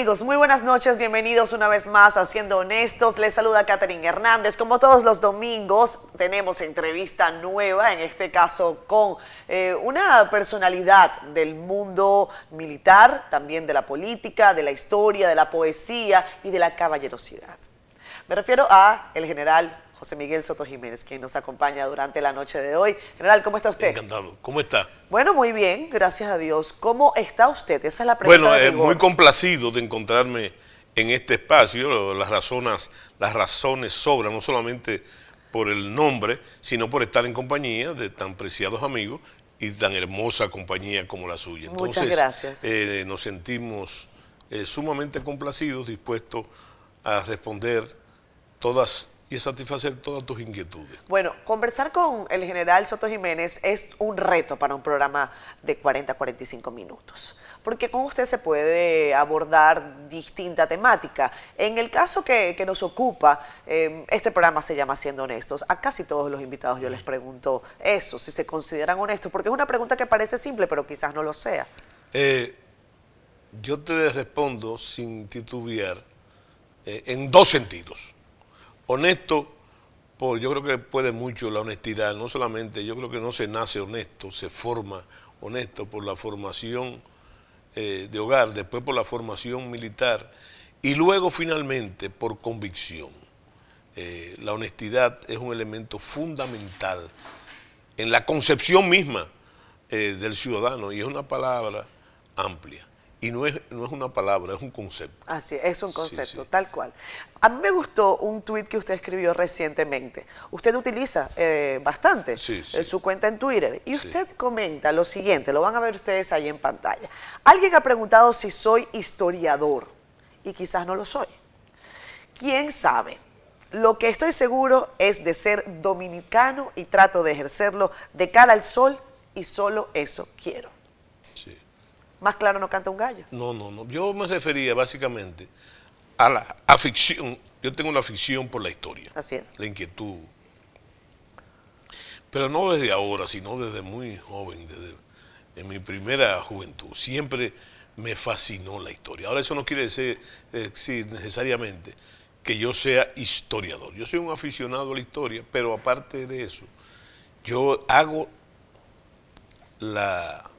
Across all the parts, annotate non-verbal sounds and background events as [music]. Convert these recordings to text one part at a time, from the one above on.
Amigos, muy buenas noches, bienvenidos una vez más a Siendo Honestos. Les saluda Catherine Hernández. Como todos los domingos, tenemos entrevista nueva, en este caso con eh, una personalidad del mundo militar, también de la política, de la historia, de la poesía y de la caballerosidad. Me refiero a el general José Miguel Soto Jiménez, quien nos acompaña durante la noche de hoy. General, ¿cómo está usted? Encantado. ¿Cómo está? Bueno, muy bien, gracias a Dios. ¿Cómo está usted? Esa es la pregunta. Bueno, eh, muy complacido de encontrarme en este espacio. Las razones, las razones sobran, no solamente por el nombre, sino por estar en compañía de tan preciados amigos y tan hermosa compañía como la suya. Entonces, Muchas gracias. Eh, nos sentimos eh, sumamente complacidos, dispuestos a responder todas y satisfacer todas tus inquietudes. Bueno, conversar con el general Soto Jiménez es un reto para un programa de 40 a 45 minutos, porque con usted se puede abordar distinta temática. En el caso que, nos ocupa, em, este programa se llama Siendo Honestos. A casi todos los invitados yo les pregunto eso, si se consideran honestos, porque es una pregunta que parece simple, pero quizás no lo sea. Eh, yo te respondo sin titubear eh, en dos sentidos honesto, por, yo creo que puede mucho la honestidad, no solamente, yo creo que no se nace honesto, se forma honesto por la formación eh, de hogar, después por la formación militar y luego finalmente por convicción. Eh, la honestidad es un elemento fundamental en la concepción misma eh, del ciudadano y es una palabra amplia. Y no es, no es una palabra, es un concepto. Así es, un concepto, tal cual. A mí me gustó un tuit que usted escribió recientemente. Usted utiliza eh, bastante eh, su cuenta en Twitter y usted comenta lo siguiente, lo van a ver ustedes ahí en pantalla. Alguien ha preguntado si soy historiador y quizás no lo soy. ¿Quién sabe? Lo que estoy seguro es de ser dominicano y trato de ejercerlo de cara al sol y solo eso quiero. Más claro no canta un gallo. No, no, no. Yo me refería básicamente a la afición. Yo tengo una afición por la historia. Así es. La inquietud. Pero no desde ahora, sino desde muy joven, desde en mi primera juventud. Siempre me fascinó la historia. Ahora eso no quiere decir, decir necesariamente que yo sea historiador. Yo soy un aficionado a la historia, pero aparte de eso, yo hago la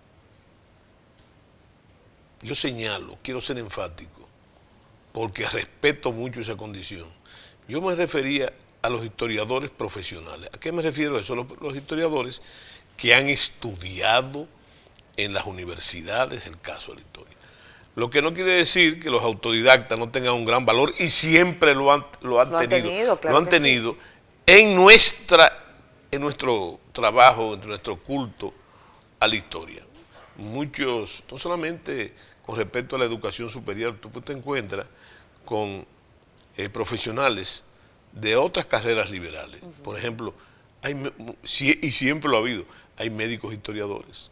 yo señalo, quiero ser enfático, porque respeto mucho esa condición. Yo me refería a los historiadores profesionales. ¿A qué me refiero a eso? Los, historiadores que han estudiado en las universidades el caso de la historia. Lo que no quiere decir que los autodidactas no tengan un gran valor y siempre lo han, lo han tenido, lo han tenido en, nuestra, en nuestro trabajo, en nuestro culto a la historia. Muchos, no solamente con respecto a la educación superior, tú te encuentras con eh, profesionales de otras carreras liberales. Por ejemplo, hay, y siempre lo ha habido, hay médicos historiadores.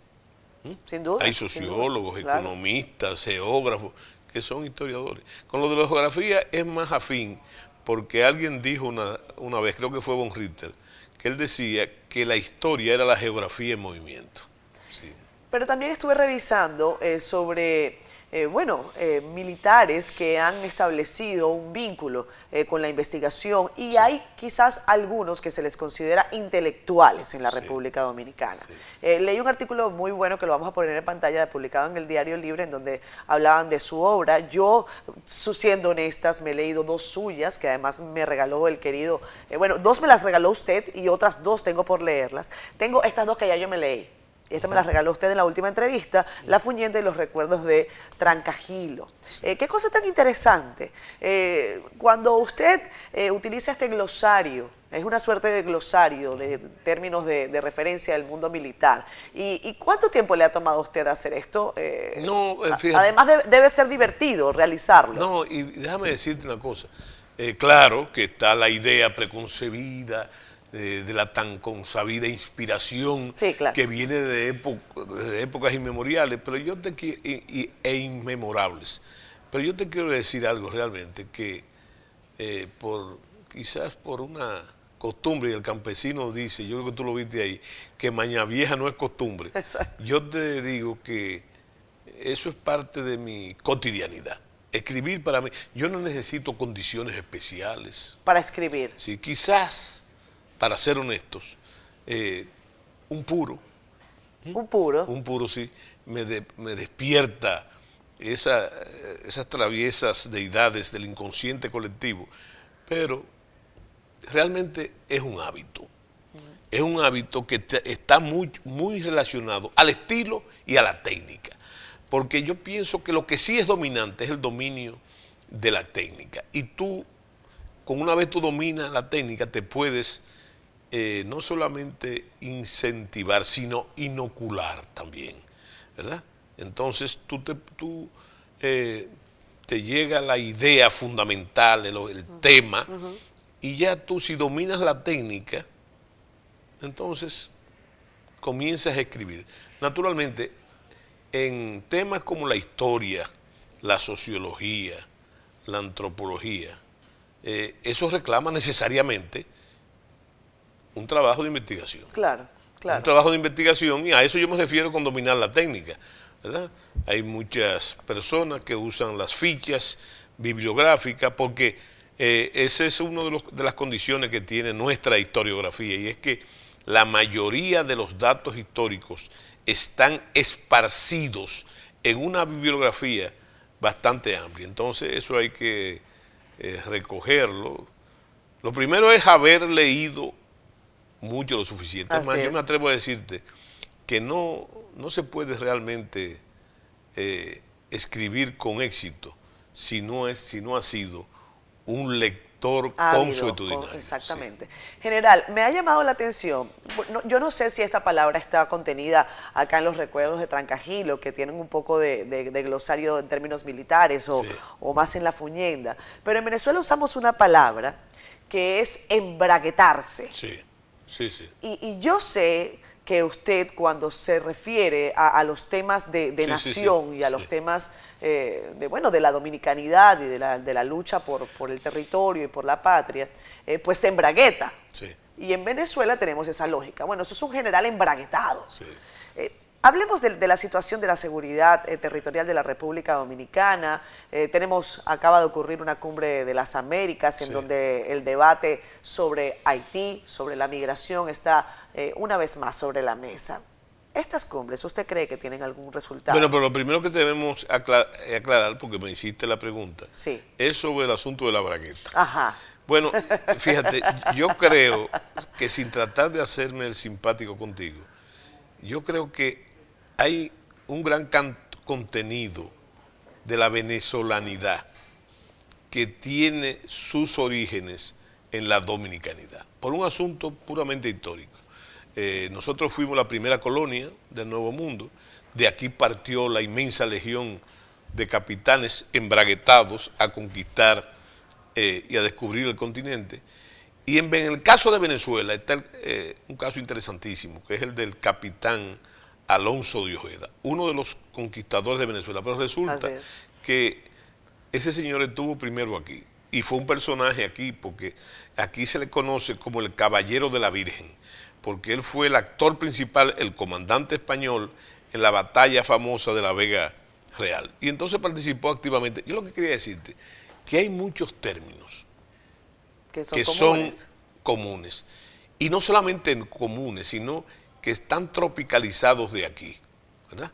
Sin duda. Hay sociólogos, economistas, geógrafos, que son historiadores. Con lo de la geografía es más afín, porque alguien dijo una, una vez, creo que fue Von Ritter, que él decía que la historia era la geografía en movimiento. Pero también estuve revisando eh, sobre, eh, bueno, eh, militares que han establecido un vínculo con la investigación y hay quizás algunos que se les considera intelectuales en la República Dominicana. leí un artículo muy bueno que lo vamos a poner en pantalla, publicado en el Diario Libre, en donde hablaban de su obra. Yo, siendo honestas, me he leído dos suyas, que además me regaló el querido, bueno, dos me las regaló usted y otras dos tengo por leerlas. Tengo estas dos que ya yo me leí esta me la regaló usted en la última entrevista, La Fuñente y los recuerdos de Trancajilo. Eh, qué cosa tan interesante. Eh, cuando usted eh, utiliza este glosario, es una suerte de glosario de términos de, referencia del mundo militar. ¿Y, cuánto tiempo le ha tomado a usted hacer esto? no, Además debe ser divertido realizarlo. No, y déjame decirte una cosa. claro que está la idea preconcebida, de, la tan consabida inspiración que viene de, de, épocas inmemoriales, pero yo te y, e inmemorables. Pero yo te quiero decir algo realmente que eh, por quizás por una costumbre, y el campesino dice, yo creo que tú lo viste ahí, que maña vieja no es costumbre. Yo te digo que eso es parte de mi cotidianidad. Escribir para mí, yo no necesito condiciones especiales. Para escribir. Sí, quizás, para ser honestos, eh, un puro. Un puro. Un puro, sí, me, me despierta esa, esas traviesas deidades del inconsciente colectivo, pero realmente es un hábito. Es un hábito que está muy, muy relacionado al estilo y a la técnica. Porque yo pienso que lo que sí es dominante es el dominio de la técnica. Y tú, con una vez tú dominas la técnica, te puedes eh, no solamente incentivar, sino inocular también, ¿verdad? Entonces tú te, tú, eh, te llega la idea fundamental, el, tema, y ya tú si dominas la técnica, entonces comienzas a escribir. Naturalmente, en temas como la historia, la sociología, la antropología, eh, eso reclama necesariamente un trabajo de investigación. Claro, claro. Un trabajo de investigación y a eso yo me refiero con dominar la técnica. ¿verdad? Hay muchas personas que usan las fichas bibliográficas porque eh, esa es una de, de las condiciones que tiene nuestra historiografía y es que la mayoría de los datos históricos están esparcidos en una bibliografía bastante amplia. Entonces eso hay que eh, recogerlo. Lo primero es haber leído mucho lo suficiente. yo me atrevo a decirte que no, no se puede realmente eh, escribir con éxito si no, es, si no ha sido un lector consuetudinario. Exactamente. General, me ha llamado la atención, yo no sé si esta palabra está contenida acá en los recuerdos de Trancajilo, que tienen un poco de, glosario en términos militares o, o, más en la fuñenda, pero en Venezuela usamos una palabra que es embraguetarse. Sí, sí, sí. y yo sé que usted cuando se refiere a, los temas de, nación y a los temas eh, de, bueno, de la dominicanidad y de la, de la lucha por, por, el territorio y por la patria, eh, pues se embragueta. Y en Venezuela tenemos esa lógica. Bueno, eso es un general embraguetado. Eh, hablemos de, la situación de la seguridad territorial de la República Dominicana. tenemos, acaba de ocurrir una cumbre de las Américas en donde el debate sobre Haití, sobre la migración, está eh, una vez más sobre la mesa. Estas cumbres, ¿usted cree que tienen algún resultado? Bueno, pero lo primero que debemos aclarar, porque me hiciste la pregunta, sí. es sobre el asunto de la bragueta. Ajá. Bueno, [laughs] fíjate, yo creo que sin tratar de hacerme el simpático contigo, yo creo que hay un gran contenido de la venezolanidad que tiene sus orígenes en la dominicanidad, por un asunto puramente histórico. Eh, nosotros fuimos la primera colonia del Nuevo Mundo, de aquí partió la inmensa legión de capitanes embraguetados a conquistar eh, y a descubrir el continente. Y en, el caso de Venezuela está eh, un caso interesantísimo, que es el del capitán Alonso de Ojeda, uno de los conquistadores de Venezuela. Pero resulta que ese señor estuvo primero aquí y fue un personaje aquí, porque aquí se le conoce como el Caballero de la Virgen porque él fue el actor principal, el comandante español, en la batalla famosa de la Vega Real. Y entonces participó activamente. Yo lo que quería decirte, que hay muchos términos que son, comunes. Y no solamente comunes, sino que están tropicalizados de aquí, ¿verdad?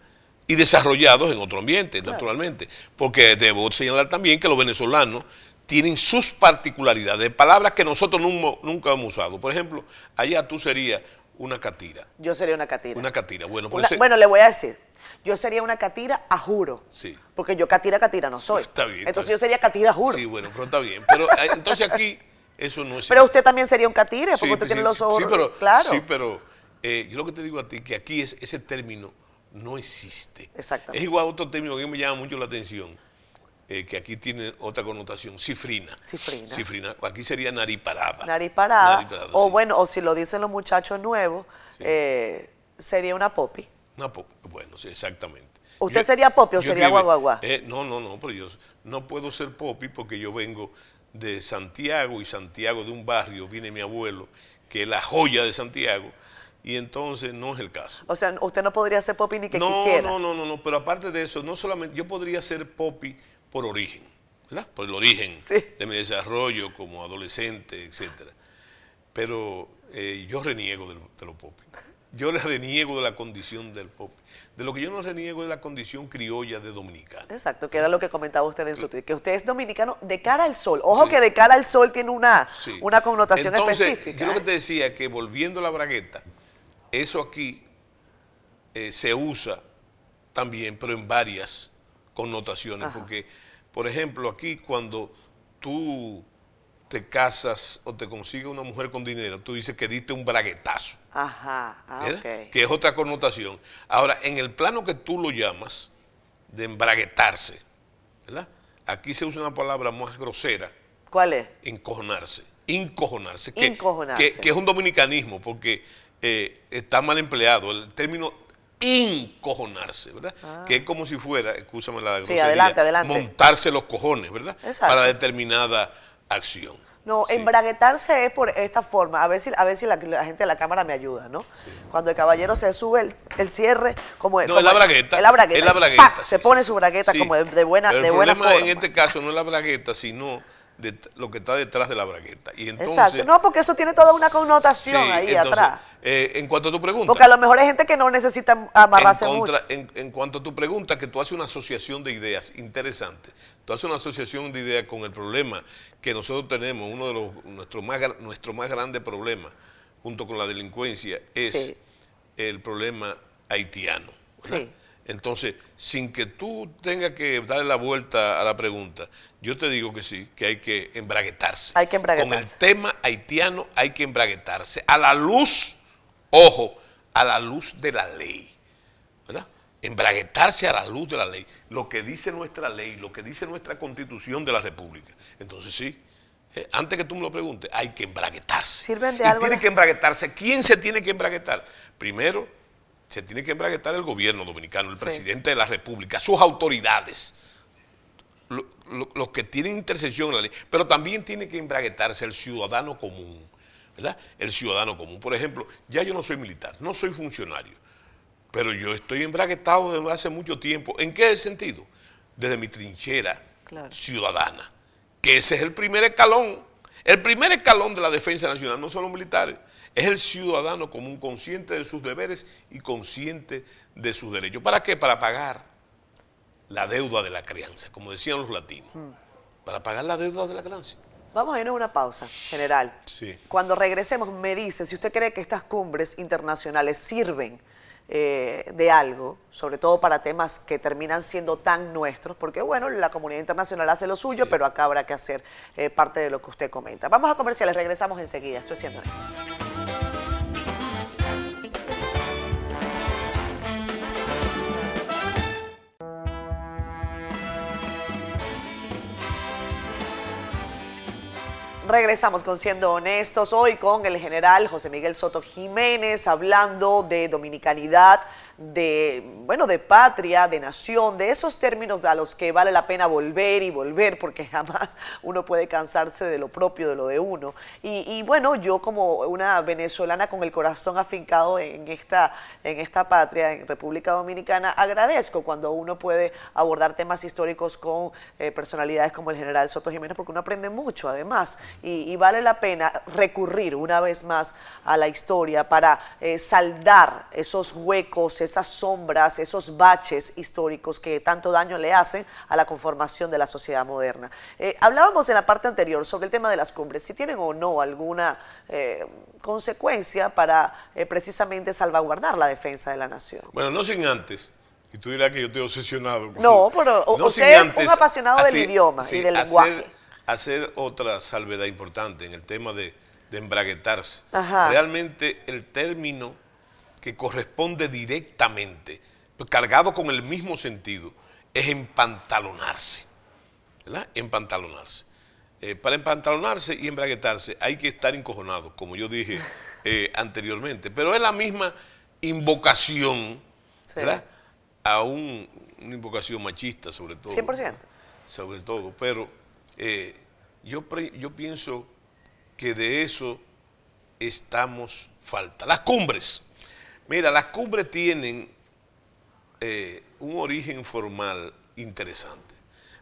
Y desarrollados en otro ambiente, naturalmente. Porque debo señalar también que los venezolanos tienen sus particularidades, palabras que nosotros nunca, hemos usado. Por ejemplo, allá tú serías una catira. Yo sería una catira. Una catira, bueno. Pues bueno, le voy a decir, yo sería una catira a juro. Sí. Porque yo catira, catira no soy. Está bien. Entonces yo sería catira a juro. Sí, bueno, pero está bien. Pero eh, entonces aquí eso no es... Pero usted también sería un catire, porque usted tiene los ojos... Sí, pero, claro. sí, pero eh, yo lo que te digo a ti, que aquí es, ese término no existe. Exactamente. Es igual otro término que me llama mucho la atención eh, que aquí tiene otra connotación, cifrina. Cifrina. Cifrina. Aquí sería nariparada. Nariparada. nariparada o bueno, o si lo dicen los muchachos nuevos, eh, sería una popi. Una popi, bueno, sí, exactamente. ¿Usted sería popi o sería guaguaguá? Eh, no, no, no, pero yo no puedo ser popi porque yo vengo de Santiago y Santiago de un barrio, viene mi abuelo, que es la joya de Santiago, y entonces no es el caso. O sea, usted no podría ser popi ni que no, quisiera. No, no, no, no, pero aparte de eso, no solamente, yo podría ser popi por origen, ¿verdad? Por el origen de mi desarrollo como adolescente, etcétera. Pero eh, yo reniego de, de los popi. Yo le reniego de la condición del pop. De lo que yo no reniego es la condición criolla de dominicano. Exacto, que era lo que comentaba usted en su tweet, que usted es dominicano de cara al sol. Ojo que de cara al sol tiene una, una connotación Entonces, específica. Yo lo que ¿eh? te decía que volviendo a la bragueta, eso aquí eh, se usa también, pero en varias connotaciones. Porque, por ejemplo, aquí cuando tú te casas o te consigues una mujer con dinero, tú dices que diste un braguetazo. Ajá, ah, Que es otra connotación. Ahora, en el plano que tú lo llamas, de embraguetarse, ¿verdad? Aquí se usa una palabra más grosera. ¿Cuál es? Encojonarse. Incojonarse. Que, Que, es un dominicanismo, porque eh, está mal empleado. El término incojonarse, ¿verdad? Ah. Que es como si fuera, escúchame la grosería, montarse los cojones, ¿verdad? Para determinada acción. No, embraguetarse es por esta forma. A ver si, a ver si la, gente de la cámara me ayuda, ¿no? Cuando el caballero se sube el, cierre, como No, es la bragueta. Es la bragueta. se pone su bragueta como de, buena, Pero de buena forma. en este caso no es la bragueta, sino de lo que está detrás de la bragueta. Y entonces, Exacto, no, porque eso tiene toda una connotación ahí atrás. Eh, en cuanto a tu pregunta. Porque a lo mejor hay gente que no necesita amarrarse mucho. En, cuanto a tu pregunta, que tú haces una asociación de ideas interesante. Tú haces una asociación de ideas con el problema que nosotros tenemos, uno de los, nuestro más, nuestro más grande problema, junto con la delincuencia, es el problema haitiano. Sí. Entonces, sin que tú tengas que darle la vuelta a la pregunta, yo te digo que sí, que hay que embraguetarse. Hay que embraguetarse. Con el tema haitiano hay que embraguetarse. A la luz, ojo, a la luz de la ley. ¿Verdad? Embraguetarse a la luz de la ley. Lo que dice nuestra ley, lo que dice nuestra constitución de la República. Entonces sí, eh, antes que tú me lo preguntes, hay que embraguetarse. ¿Sirven de y algo tiene que embraguetarse. ¿Quién se tiene que embraguetar? Primero, se tiene que embraguetar el gobierno dominicano, el presidente de la República, sus autoridades, los que tienen intersección en la ley, pero también tiene que embraguetarse el ciudadano común, ¿verdad? El ciudadano común. Por ejemplo, ya yo no soy militar, no soy funcionario, pero yo estoy embraguetado desde hace mucho tiempo. ¿En qué sentido? Desde mi trinchera ciudadana, que ese es el primer escalón. El primer escalón de la defensa nacional no son los militares, es el ciudadano común consciente de sus deberes y consciente de sus derechos. ¿Para qué? Para pagar la deuda de la crianza, como decían los latinos. Hmm. Para pagar la deuda de la crianza. Vamos a ir a una pausa, general. Sí. Cuando regresemos, me dice si usted cree que estas cumbres internacionales sirven eh, de algo, sobre todo para temas que terminan siendo tan nuestros, porque bueno, la comunidad internacional hace lo suyo, pero acá habrá que hacer eh, parte de lo que usted comenta. Vamos a comerciales, regresamos enseguida. Estoy siendo esto. Regresamos con Siendo Honestos, hoy con el general José Miguel Soto Jiménez, hablando de dominicanidad, de, bueno, de patria, de nación, de esos términos a los que vale la pena volver y volver, porque jamás [laughs] uno puede cansarse de lo propio, de lo de uno. Y, bueno, yo como una venezolana con el corazón afincado en esta, en esta patria, en República Dominicana, agradezco cuando uno puede abordar temas históricos con eh, personalidades como el general Soto Jiménez, porque uno aprende mucho además, y, vale la pena recurrir una vez más a la historia para eh, saldar esos huecos, esas sombras, esos baches históricos que tanto daño le hacen a la conformación de la sociedad moderna. Eh, hablábamos en la parte anterior sobre el tema de las cumbres, si tienen o no alguna eh, consecuencia para eh, precisamente salvaguardar la defensa de la nación. Bueno, no sin antes, y tú dirás que yo estoy obsesionado. No, pero usted es un apasionado del idioma y del lenguaje. Hacer otra salvedad importante en el tema de, embraguetarse. Realmente el término que corresponde directamente, pues, cargado con el mismo sentido, es empantalonarse. ¿Verdad? Empantalonarse. Eh, para empantalonarse y embraguetarse hay que estar encojonado, como yo dije [laughs] eh, anteriormente. Pero es la misma invocación, ¿verdad? A un, una invocación machista, sobre todo. 100%. Sobre todo. Pero eh, yo, yo pienso que de eso estamos falta. Las cumbres Mira, las cumbres tienen eh, un origen formal interesante,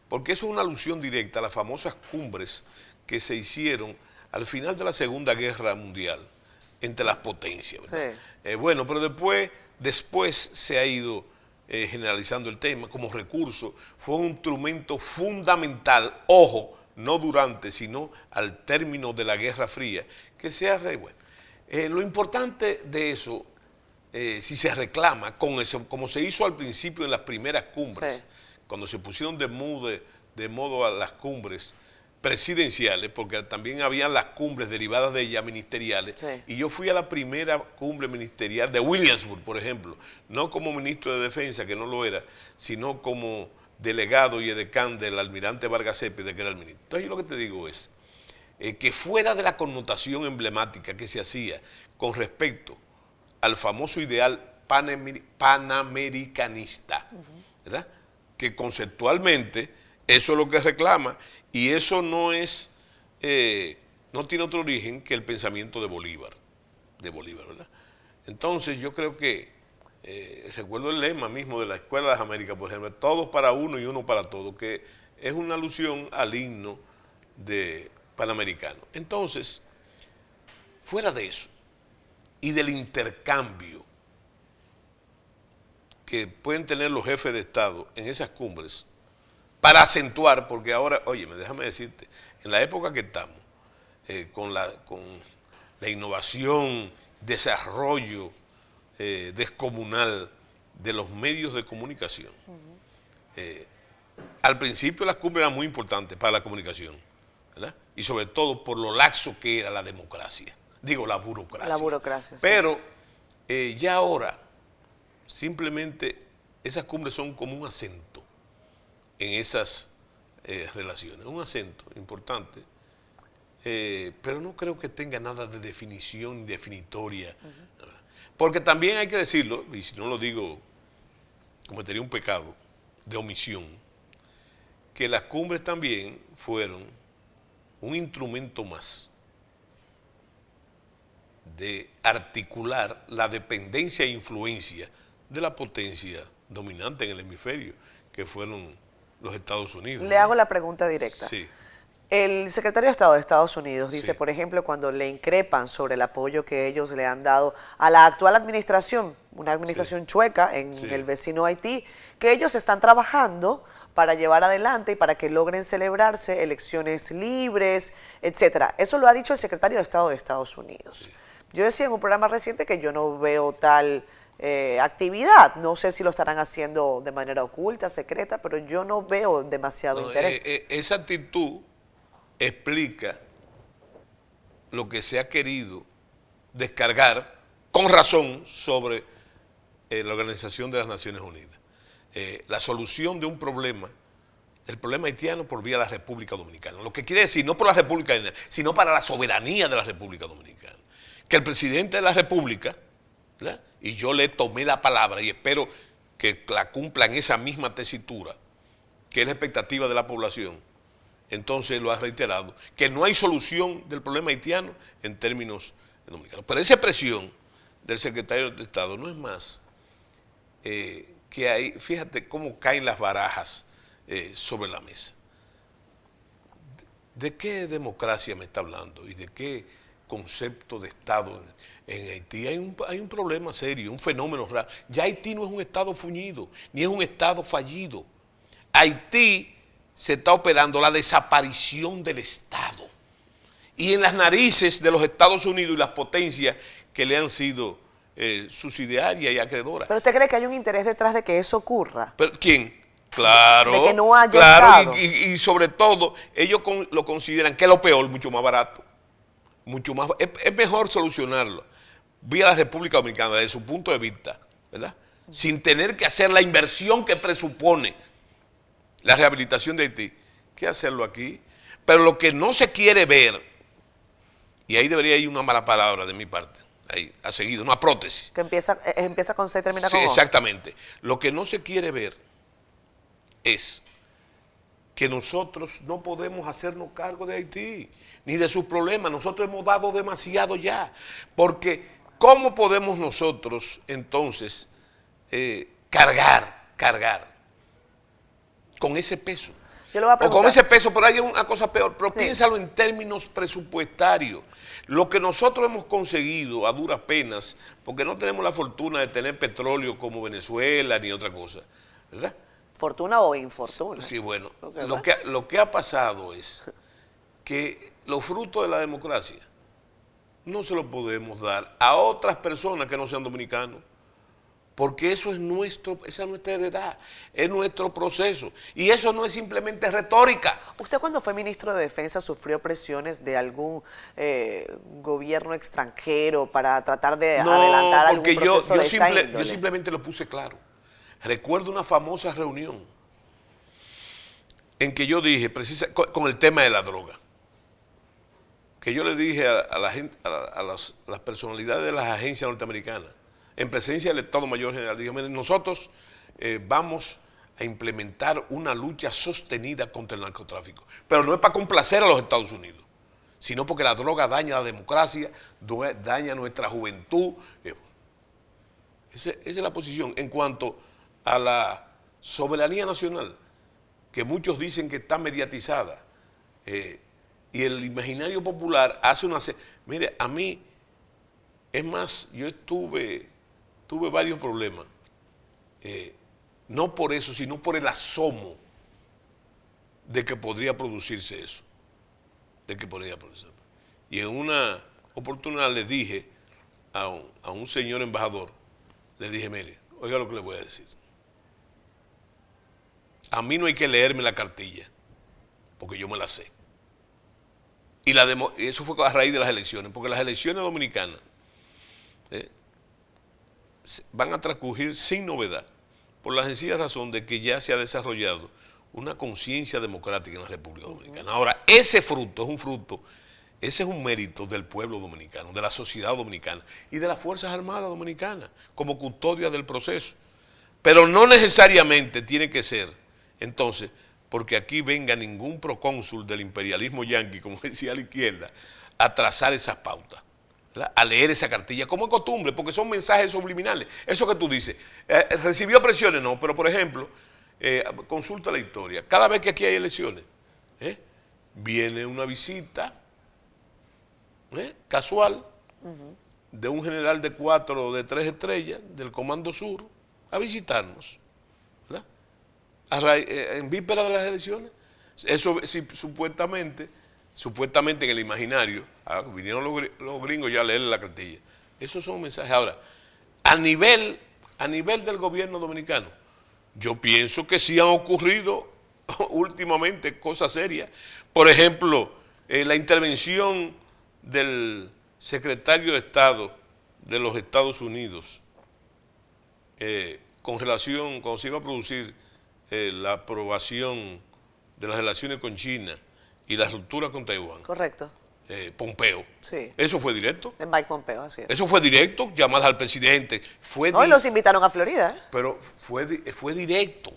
porque eso es una alusión directa a las famosas cumbres que se hicieron al final de la Segunda Guerra Mundial entre las potencias. Eh, bueno, pero después, después se ha ido eh, generalizando el tema como recurso, fue un instrumento fundamental, ojo, no durante, sino al término de la Guerra Fría, que se ha... Bueno, lo importante de eso eh, si se reclama, con eso, como se hizo al principio en las primeras cumbres, cuando se pusieron de modo, de, modo a las cumbres presidenciales, porque también habían las cumbres derivadas de ellas ministeriales, y yo fui a la primera cumbre ministerial de Williamsburg, por ejemplo, no como ministro de Defensa, que no lo era, sino como delegado y edecán del almirante Vargas Cepeda, que era el ministro. Entonces yo lo que te digo es eh, que fuera de la connotación emblemática que se hacía con respecto al famoso ideal panamericanista, ¿verdad? Que conceptualmente eso es lo que reclama y eso no es, eh, no tiene otro origen que el pensamiento de Bolívar, de Bolívar, ¿verdad? Entonces yo creo que, eh, recuerdo el lema mismo de la Escuela de las Américas, por ejemplo, todos para uno y uno para todos, que es una alusión al himno de Panamericano. Entonces, fuera de eso, y del intercambio que pueden tener los jefes de Estado en esas cumbres para acentuar, porque ahora, oye, déjame decirte, en la época que estamos, eh, con, la, con la innovación, desarrollo eh, descomunal de los medios de comunicación, eh, al principio las cumbres eran muy importantes para la comunicación, ¿verdad? y sobre todo por lo laxo que era la democracia digo, la burocracia. La burocracia. Pero eh, ya ahora, simplemente esas cumbres son como un acento en esas eh, relaciones, un acento importante, eh, pero no creo que tenga nada de definición definitoria, porque también hay que decirlo, y si no lo digo, cometería un pecado de omisión, que las cumbres también fueron un instrumento más de articular la dependencia e influencia de la potencia dominante en el hemisferio, que fueron los Estados Unidos. Le hago la pregunta directa. Sí. El secretario de Estado de Estados Unidos dice, por ejemplo, cuando le increpan sobre el apoyo que ellos le han dado a la actual administración, una administración chueca en el vecino Haití, que ellos están trabajando para llevar adelante y para que logren celebrarse elecciones libres, etcétera. Eso lo ha dicho el secretario de Estado de Estados Unidos. Yo decía en un programa reciente que yo no veo tal eh, actividad. No sé si lo estarán haciendo de manera oculta, secreta, pero yo no veo demasiado interés. Eh, eh, esa actitud explica lo que se ha querido descargar con razón sobre la Organización de las Naciones Unidas. la solución de un problema, del problema haitiano por vía de la República Dominicana. Lo que quiere decir, no por la República Dominicana, sino para la soberanía de la República Dominicana que el presidente de la República, y yo le tomé la palabra y espero que la cumpla en esa misma tesitura, que es la expectativa de la población, entonces lo ha reiterado, que no hay solución del problema haitiano en términos dominicanos. Pero esa presión del secretario de Estado no es más eh, que hay, fíjate cómo caen las barajas eh, sobre la mesa. ¿De qué democracia me está hablando y de qué concepto de Estado en, Haití. Hay un, hay un, problema serio, un fenómeno raro. Ya Haití no es un Estado fuñido, ni es un Estado fallido. Haití se está operando la desaparición del Estado. Y en las narices de los Estados Unidos y las potencias que le han sido eh, subsidiarias y acreedoras. ¿Pero usted cree que hay un interés detrás de que eso ocurra? ¿Pero, ¿Quién? Claro. De que no haya claro, Y, sobre todo, ellos lo consideran que es lo peor, mucho más barato mucho más, es, mejor solucionarlo vía la República Dominicana desde su punto de vista, ¿verdad? Sin tener que hacer la inversión que presupone la rehabilitación de Haití, que hacerlo aquí. Pero lo que no se quiere ver, y ahí debería ir una mala palabra de mi parte, ahí, ha seguido, una prótesis. Que empieza, eh, empieza con C y termina con sí, Exactamente. Lo que no se quiere ver es que nosotros no podemos hacernos cargo de Haití, ni de sus problemas. Nosotros hemos dado demasiado ya, porque ¿cómo podemos nosotros entonces eh, cargar, cargar con ese peso? o con ese peso, pero hay una cosa peor, pero piénsalo en términos presupuestarios. Lo que nosotros hemos conseguido a duras penas, porque no tenemos la fortuna de tener petróleo como Venezuela ni otra cosa, ¿verdad? ¿Fortuna o infortuna? Sí, bueno, lo que, lo que ha pasado es que los frutos de la democracia no se los podemos dar a otras personas que no sean dominicanos. Porque eso es nuestro, esa es nuestra heredad, es nuestro proceso. Y eso no es simplemente retórica. ¿Usted cuando fue ministro de Defensa sufrió presiones de algún eh, gobierno extranjero para tratar de adelantar algún proceso yo, yo, yo simplemente lo puse claro. Recuerdo una famosa reunión en que yo dije, precisa, con, el tema de la droga, que yo le dije a, las, personalidades de las agencias norteamericanas, en presencia del Estado Mayor General, dije, nosotros eh, vamos a implementar una lucha sostenida contra el narcotráfico, pero no es para complacer a los Estados Unidos, sino porque la droga daña la democracia, daña nuestra juventud. Eh, esa, es la posición en cuanto a la soberanía nacional, que muchos dicen que está mediatizada, eh, y el imaginario popular hace una... Mire, a mí, es más, yo estuve tuve varios problemas. Eh, no por eso, sino por el asomo de que podría producirse eso. De que podría producirse. Y en una oportunidad le dije a un, a un señor embajador, le dije, mire, oiga lo que le voy a decir. A mí no hay que leerme la cartilla, porque yo me la sé. Y la eso fue a raíz de las elecciones, porque las elecciones dominicanas, eh, van a transcurrir sin novedad, por la sencilla razón de que ya se ha desarrollado una conciencia democrática en la República Dominicana. Ahora, ese fruto es un fruto, ese es un mérito del pueblo dominicano, de la sociedad dominicana y de las Fuerzas Armadas Dominicanas, como custodia del proceso. Pero no necesariamente tiene que ser, entonces, porque aquí venga ningún procónsul del imperialismo yanqui, como [laughs] decía la izquierda, a trazar esas pautas a leer esa cartilla, como es costumbre, porque son mensajes subliminales. Eso que tú dices, eh, recibió presiones, no, pero por ejemplo, eh, consulta la historia. Cada vez que aquí hay elecciones, ¿eh? viene una visita casual de un general de cuatro o de tres estrellas del Comando Sur a visitarnos, en víspera de las elecciones. Eso supuestamente supuestamente en el imaginario, ah, vinieron los, gringos ya a leer la cartilla. Esos son mensajes. Ahora, a nivel, a nivel del gobierno dominicano, yo pienso que sí han ocurrido [laughs] últimamente cosas serias. Por ejemplo, eh, la intervención del secretario de Estado de los Estados Unidos eh, con relación, cuando se iba a producir eh, la aprobación de las relaciones con China, y la ruptura con Taiwán. Correcto. Eh, Pompeo. Sí. ¿Eso fue directo? En Mike Pompeo, así es. Eso fue directo, llamadas al presidente. Fue no, y los invitaron a Florida. ¿eh? Pero fue, fue directo,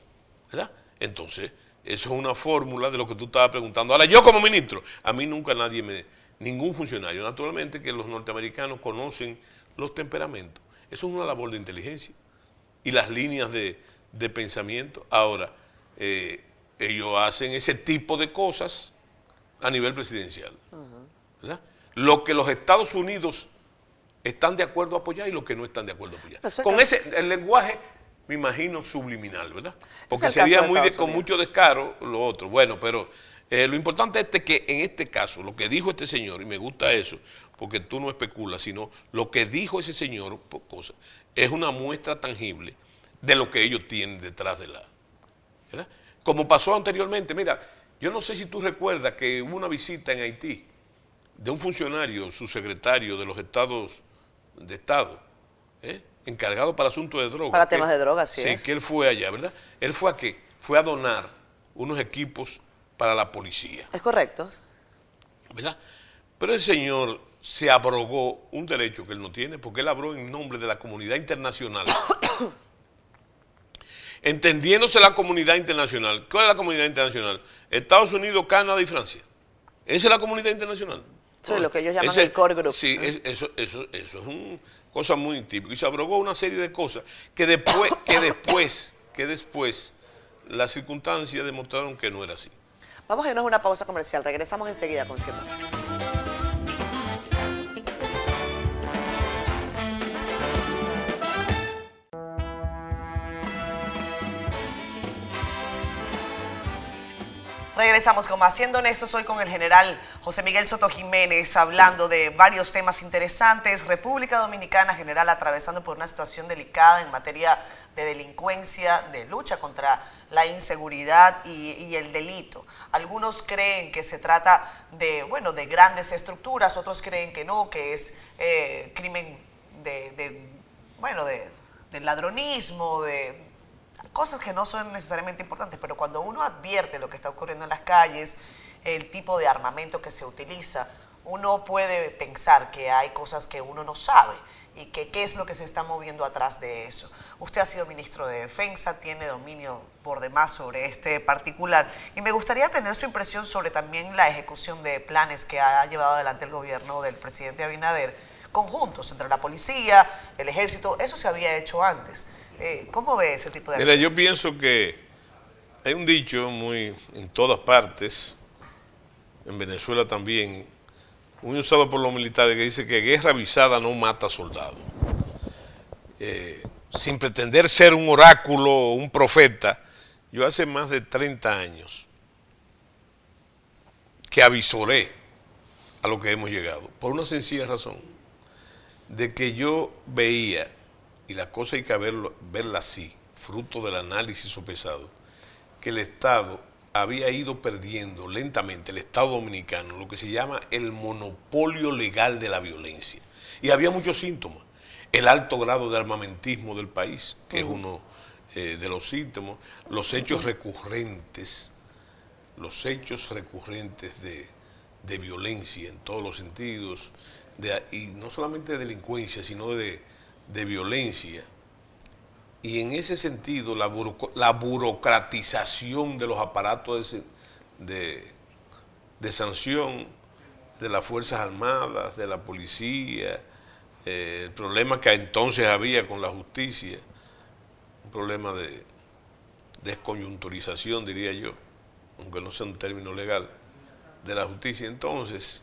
¿verdad? Entonces, eso es una fórmula de lo que tú estabas preguntando. Ahora, yo como ministro, a mí nunca nadie me... Ningún funcionario, naturalmente que los norteamericanos conocen los temperamentos. Eso es una labor de inteligencia. Y las líneas de, pensamiento. Ahora, eh, ellos hacen ese tipo de cosas a nivel presidencial. Lo que los Estados Unidos están de acuerdo a apoyar y lo que no están de acuerdo a apoyar. Con ese, el lenguaje, me imagino, subliminal, ¿verdad? Porque sería muy con mucho descaro lo otro. Bueno, pero eh, lo importante es que en este caso, lo que dijo este señor, y me gusta eso, porque tú no especulas, sino lo que dijo ese señor, cosa, es una muestra tangible de lo que ellos tienen detrás de la... ¿verdad? Como pasó anteriormente, mira, yo no sé si tú recuerdas que hubo una visita en Haití de un funcionario, su secretario de los Estados de Estado, ¿eh? encargado para asuntos de drogas. Para temas de drogas, sí. Sí, que él fue allá, ¿verdad? Él fue a qué? Fue a donar unos equipos para la policía. Es correcto. ¿Verdad? Pero el señor se abrogó un derecho que él no tiene, porque él habló en nombre de la comunidad internacional [coughs] entendiéndose la comunidad internacional. ¿Cuál es la comunidad internacional? Estados Unidos, Canadá y Francia. Esa es la comunidad internacional. Sí, lo que ellos llaman el core group. Sí, eso, eso, eso es un... cosas muy típicas. Y se abrogó una serie de cosas que después, que después, que después, las circunstancias demostraron que no era así. Vamos a irnos a una pausa comercial. Regresamos enseguida con Ciudad. Regresamos como Haciendo Honestos hoy con el general José Miguel Soto Jiménez hablando de varios temas interesantes. República Dominicana, general, atravesando por una situación delicada en materia de delincuencia, de lucha contra la inseguridad y, el delito. Algunos creen que se trata de, bueno, de grandes estructuras, otros creen que no, que es eh, crimen de, bueno, de, de ladronismo, de cosas que no son necesariamente importantes, pero cuando uno advierte lo que está ocurriendo en las calles, el tipo de armamento que se utiliza, uno puede pensar que hay cosas que uno no sabe y que qué es lo que se está moviendo atrás de eso. Usted ha sido ministro de Defensa, tiene dominio por demás sobre este particular y me gustaría tener su impresión sobre también la ejecución de planes que ha llevado adelante el gobierno del presidente Abinader conjuntos entre la policía, el ejército, eso se había hecho antes. Eh, ¿Cómo ve ese tipo de Mira, yo pienso que hay un dicho muy en todas partes, en Venezuela también, muy usado por los militares, que dice que guerra avisada no mata soldados. Eh, sin pretender ser un oráculo o un profeta, yo hace más de 30 años que avisoré a lo que hemos llegado, por una sencilla razón, de que yo veía y la cosa hay que verlo, verla así, fruto del análisis sopesado, que el Estado había ido perdiendo lentamente, el Estado dominicano, lo que se llama el monopolio legal de la violencia. Y había muchos síntomas. El alto grado de armamentismo del país, que es uno eh, de los síntomas, los hechos recurrentes, los hechos recurrentes de, violencia en todos los sentidos, y no solamente de delincuencia, sino de, de violencia. Y en ese sentido, la, la burocratización de los aparatos de, de, sanción de las Fuerzas Armadas, de la policía, eh, el problema que entonces había con la justicia, un problema de descoyunturización, diría yo, aunque no sea un término legal, de la justicia. Entonces,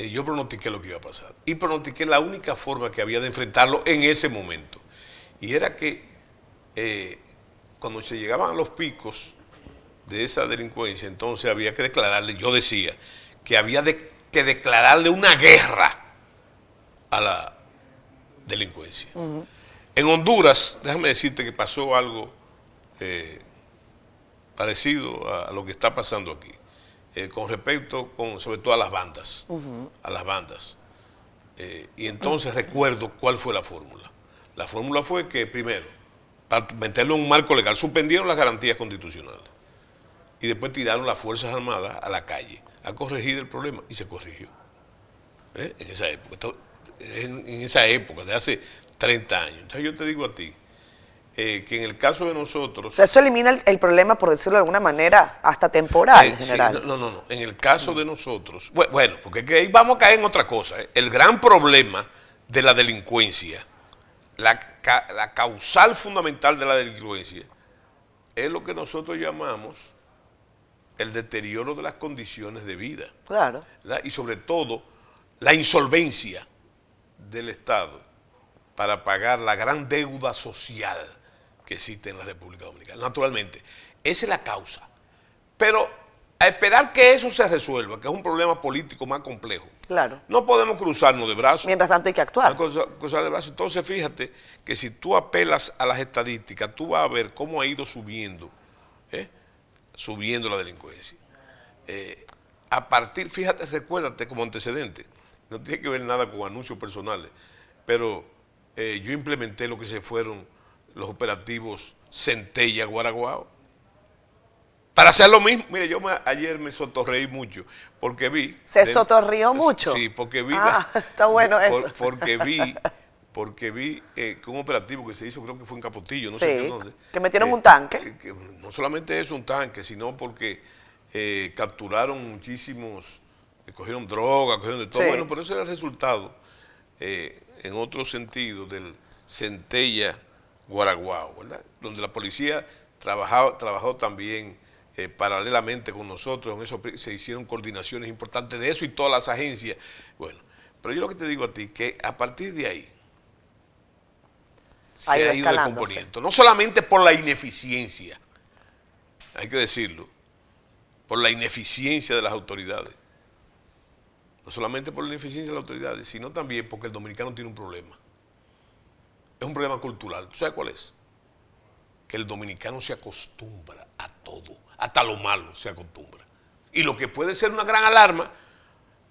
eh, yo pronostiqué lo que iba a pasar. Y pronostiqué la única forma que había de enfrentarlo en ese momento. Y era que eh, cuando se llegaban a los picos de esa delincuencia, entonces había que declararle, yo decía, que había que declararle una guerra a la delincuencia. En Honduras, déjame decirte que pasó algo eh, parecido a lo que está pasando aquí. Eh, con respecto, con, sobre todo a las bandas, a las bandas. Eh, y entonces recuerdo cuál fue la fórmula. La fórmula fue que, primero, para meterlo en un marco legal, suspendieron las garantías constitucionales y después tiraron las Fuerzas Armadas a la calle a corregir el problema y se corrigió. ¿Eh? En esa época, en, en esa época, de hace 30 años. Entonces yo te digo a ti, eh, que en el caso de nosotros... eso elimina el, problema, por decirlo de alguna manera, hasta temporal en eh, general. no, no, no. En el caso de nosotros... Bueno, porque ahí vamos a caer en otra cosa. ¿eh? El gran problema de la delincuencia, la, causal fundamental de la delincuencia, es lo que nosotros llamamos el deterioro de las condiciones de vida. Claro. Y sobre todo, la insolvencia del Estado para pagar la gran deuda social que existe en la República Dominicana. Naturalmente, esa es la causa. Pero a esperar que eso se resuelva, que es un problema político más complejo, claro. no podemos cruzarnos de brazos. Mientras tanto hay que actuar. Cruzar de brazos. Entonces fíjate que si tú apelas a las estadísticas, tú vas a ver cómo ha ido subiendo, ¿eh? subiendo la delincuencia. Eh, a partir, fíjate, recuérdate como antecedente, no tiene que ver nada con anuncios personales, pero eh, yo implementé lo que se fueron los operativos Centella Guaraguao. Para hacer lo mismo, mire, yo ayer me sotorreí mucho porque vi... ¿Se sotorrió mucho? Sí, porque vi... Ah, [laughs] está bueno eso. porque vi, [laughs] porque vi eh, que un operativo que se hizo, creo que fue en Capotillo, no sé qué dónde. Que metieron eh, un tanque. no solamente es un tanque, sino porque eh, capturaron muchísimos, cogieron droga, cogieron de todo. Bueno, pero eso era el resultado en otro sentido, del Centella Guaraguao, ¿verdad? Donde la policía trabajaba, trabajó también eh, paralelamente con nosotros, en eso se hicieron coordinaciones importantes de eso y todas las agencias. Bueno, pero yo lo que te digo a ti, que a partir de ahí se ha ido descomponiendo, no solamente por la ineficiencia, hay que decirlo, por la ineficiencia de las autoridades, no solamente por la ineficiencia de las autoridades, sino también porque el dominicano tiene un problema. Es un problema cultural. ¿Tú sabes cuál es? Que el dominicano se acostumbra a todo, hasta lo malo se acostumbra. Y lo que puede ser una gran alarma,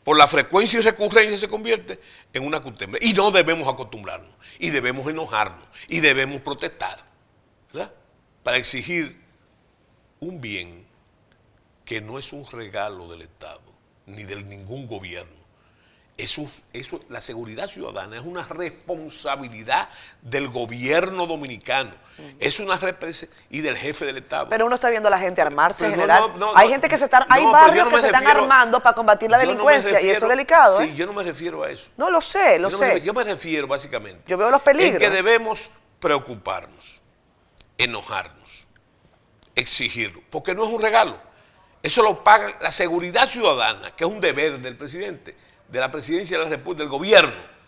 por la frecuencia y recurrencia se convierte en una costumbre. Y no debemos acostumbrarnos, y debemos enojarnos, y debemos protestar, ¿verdad? Para exigir un bien que no es un regalo del Estado, ni de ningún gobierno. Eso, eso, la seguridad ciudadana es una responsabilidad del gobierno dominicano. Es una y del jefe del Estado. Pero uno está viendo a la gente armarse en general. hay gente que se están, hay barrios que se están armando para combatir la delincuencia y eso es delicado. Sí, ¿eh? yo no me refiero a eso. No lo sé, lo sé. yo me refiero básicamente. Yo veo los peligros. En que debemos preocuparnos, enojarnos, exigirlo, porque no es un regalo. Eso lo paga la seguridad ciudadana, que es un deber del presidente, de la presidencia de la República, del gobierno.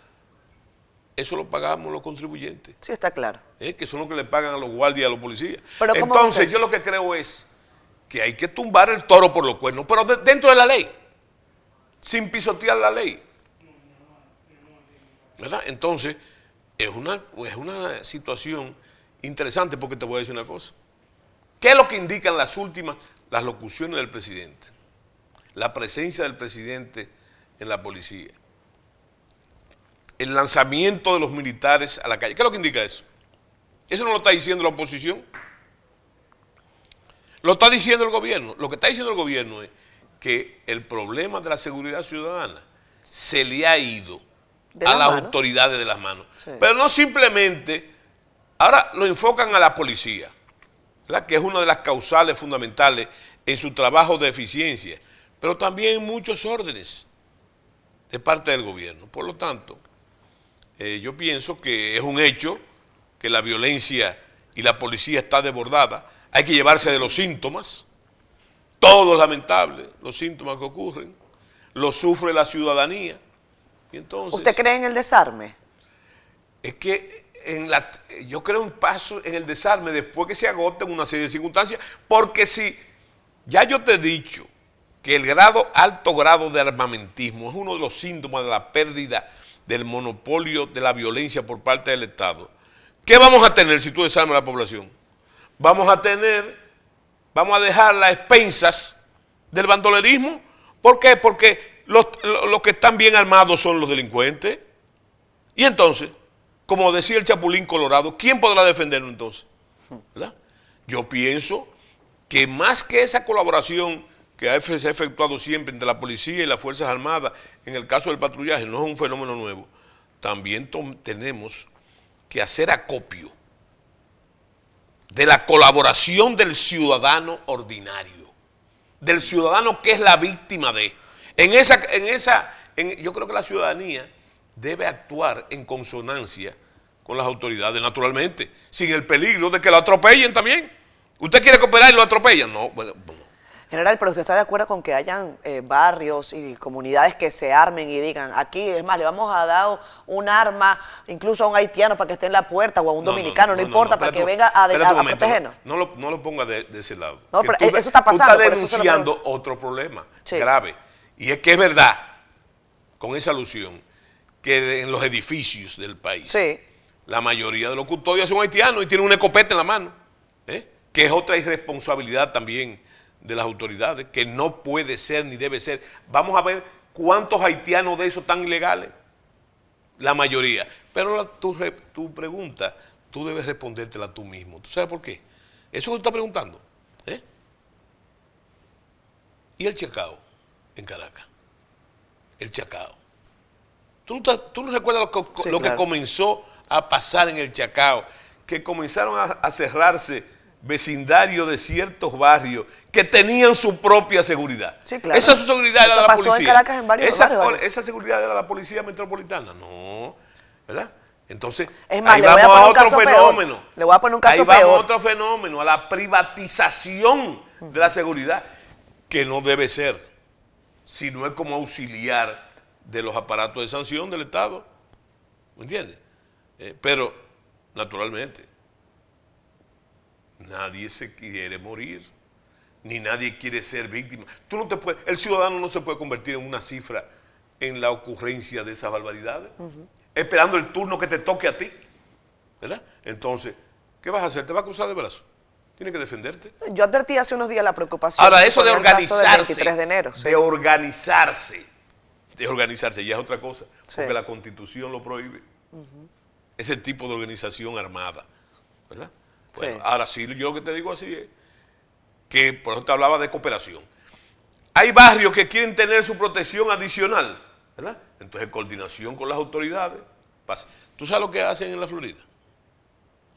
Eso lo pagamos los contribuyentes. Sí, está claro. ¿Eh? Que son los que le pagan a los guardias y a los policías. Entonces, yo lo que creo es que hay que tumbar el toro por los cuernos, pero dentro de la ley, sin pisotear la ley. ¿Verdad? Entonces, es una, es una situación interesante porque te voy a decir una cosa. ¿Qué es lo que indican las últimas, las locuciones del presidente? La presencia del presidente en la policía. El lanzamiento de los militares a la calle. ¿Qué es lo que indica eso? Eso no lo está diciendo la oposición. Lo está diciendo el gobierno. Lo que está diciendo el gobierno es que el problema de la seguridad ciudadana se le ha ido a las autoridades de las manos. Pero no simplemente, ahora lo enfocan a la policía que es una de las causales fundamentales en su trabajo de eficiencia, pero también muchos órdenes de parte del gobierno. Por lo tanto, eh, yo pienso que es un hecho que la violencia y la policía está desbordada. Hay que llevarse de los síntomas, todo es lamentable, los síntomas que ocurren, lo sufre la ciudadanía. Y entonces, ¿Usted cree en el desarme? Es que en la, yo creo un paso en el desarme después que se agoten una serie de circunstancias, porque si ya yo te he dicho que el grado, alto grado de armamentismo es uno de los síntomas de la pérdida del monopolio de la violencia por parte del Estado, ¿qué vamos a tener si tú desarmas a la población? Vamos a tener, vamos a dejar las expensas del bandolerismo. ¿Por qué? Porque los, que están bien armados son los delincuentes. Y entonces, como decía el Chapulín Colorado, ¿quién podrá defenderlo entonces? Yo pienso que más que esa colaboración que ha efectuado siempre entre la policía y las Fuerzas Armadas, en el caso del patrullaje, no es un fenómeno nuevo, también tenemos que hacer acopio de la colaboración del ciudadano ordinario, del ciudadano que es la víctima de. En esa, en esa, yo creo que la ciudadanía debe actuar en consonancia con las autoridades, naturalmente, sin el peligro de que lo atropellen también. ¿Usted quiere cooperar y lo atropellan? No, bueno, General, pero usted está de acuerdo con que hayan eh, barrios y comunidades que se armen y digan, aquí, es más, le vamos a dar un arma incluso a un haitiano para que esté en la puerta o a un dominicano, no, importa, para que venga a, protegernos. No lo, no lo ponga de, ese lado. No, pero eso está pasando. Tú estás denunciando otro problema grave. Y es que es verdad, con esa alusión, que en los edificios del país, la mayoría de los custodios son haitianos y tienen una escopeta en la mano, ¿eh? que es otra irresponsabilidad también de las autoridades, que no puede ser ni debe ser. Vamos a ver cuántos haitianos de esos están ilegales. La mayoría. Pero tu, tu, pregunta, tú debes respondértela tú mismo. ¿Tú sabes por qué? Eso que tú estás preguntando. ¿eh? ¿Y el chacao en Caracas? El chacao. ¿Tú no, recuerdas lo que, comenzó a pasar en el Chacao? Que comenzaron a, cerrarse vecindarios de ciertos barrios que tenían su propia seguridad. Sí, claro. Esa seguridad era la pasó en policía. Caracas en varios esa, barrios. esa seguridad era la policía metropolitana. No, ¿verdad? Entonces, Es más, ahí a vamos a, otro peor. fenómeno. Le voy a poner un caso ahí vamos peor. a otro fenómeno, a la privatización de la seguridad, que no debe ser, sino es como auxiliar de los aparatos de sanción del Estado. ¿Me entiendes? Eh, pero, naturalmente, nadie se quiere morir, ni nadie quiere ser víctima. Tú no te puedes, el ciudadano no se puede convertir en una cifra en la ocurrencia de esas barbaridades, esperando el turno que te toque a ti. ¿Verdad? Entonces, ¿qué vas a hacer? ¿Te vas a cruzar de brazos? Tienes que defenderte. Yo advertí hace unos días la preocupación. Ahora, eso de organizarse, 23 de enero. sí. de organizarse, de organizarse, ya es otra cosa, porque la constitución lo prohíbe. Ese tipo de organización armada, ¿verdad? Bueno, Sí. ahora sí, yo lo que te digo así es que, por eso te hablaba de cooperación. Hay barrios que quieren tener su protección adicional, ¿verdad? Entonces, coordinación con las autoridades. pasa. ¿Tú sabes lo que hacen en la Florida?